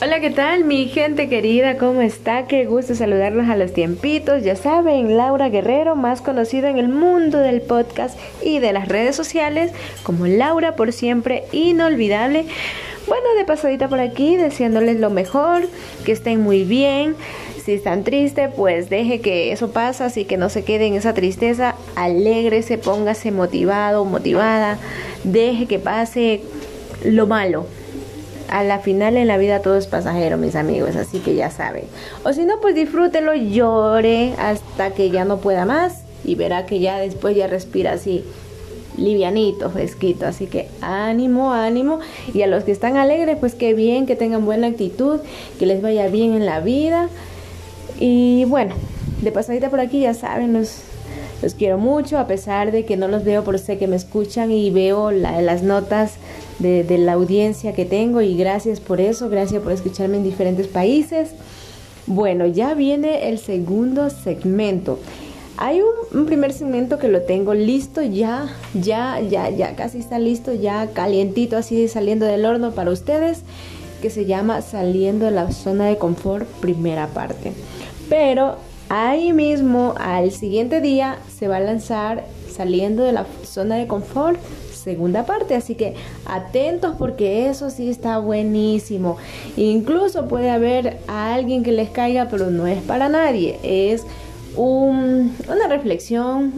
Hola, ¿qué tal mi gente querida? ¿Cómo está? Qué gusto saludarlos a los tiempitos. Ya saben, Laura Guerrero, más conocida en el mundo del podcast y de las redes sociales como Laura por siempre inolvidable. Bueno, de pasadita por aquí, deseándoles lo mejor, que estén muy bien. Si están tristes, pues deje que eso pase, así que no se quede en esa tristeza. Alégrese, póngase motivado, motivada. Deje que pase lo malo a la final en la vida todo es pasajero, mis amigos, así que ya saben. O si no, pues disfrútelo, llore hasta que ya no pueda más y verá que ya después ya respira así livianito, fresquito. Así que ánimo, ánimo. Y a los que están alegres, pues qué bien, que tengan buena actitud, que les vaya bien en la vida. Y bueno, de pasadita por aquí ya saben, los, los quiero mucho, a pesar de que no los veo, por sé que me escuchan y veo las notas de, la audiencia que tengo y gracias por eso, gracias por escucharme en diferentes países. Bueno, ya viene el segundo segmento. Hay un, primer segmento que lo tengo listo ya, ya, ya, ya, casi está listo, ya calientito, así saliendo del horno para ustedes, que se llama Saliendo de la zona de confort, primera parte. Pero ahí mismo, al siguiente día, se va a lanzar Saliendo de la zona de confort, segunda parte. Así que atentos porque eso sí está buenísimo. Incluso puede haber a alguien que les caiga, pero no es para nadie. Es una reflexión,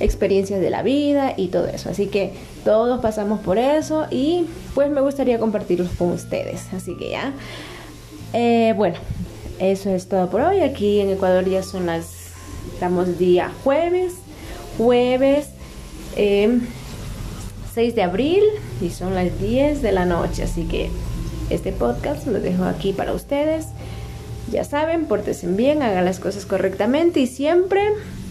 experiencias de la vida y todo eso. Así que todos pasamos por eso y pues me gustaría compartirlos con ustedes. Así que ya. Eh, bueno, eso es todo por hoy. Aquí en Ecuador ya son las... Estamos día jueves. Jueves. Eh, 6 de abril y son las 10 de la noche, así que este podcast lo dejo aquí para ustedes. Ya saben, pórtense bien, hagan las cosas correctamente y siempre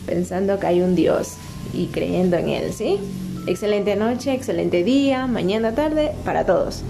pensando que hay un Dios y creyendo en Él, ¿sí? Excelente noche, excelente día, mañana, tarde, para todos.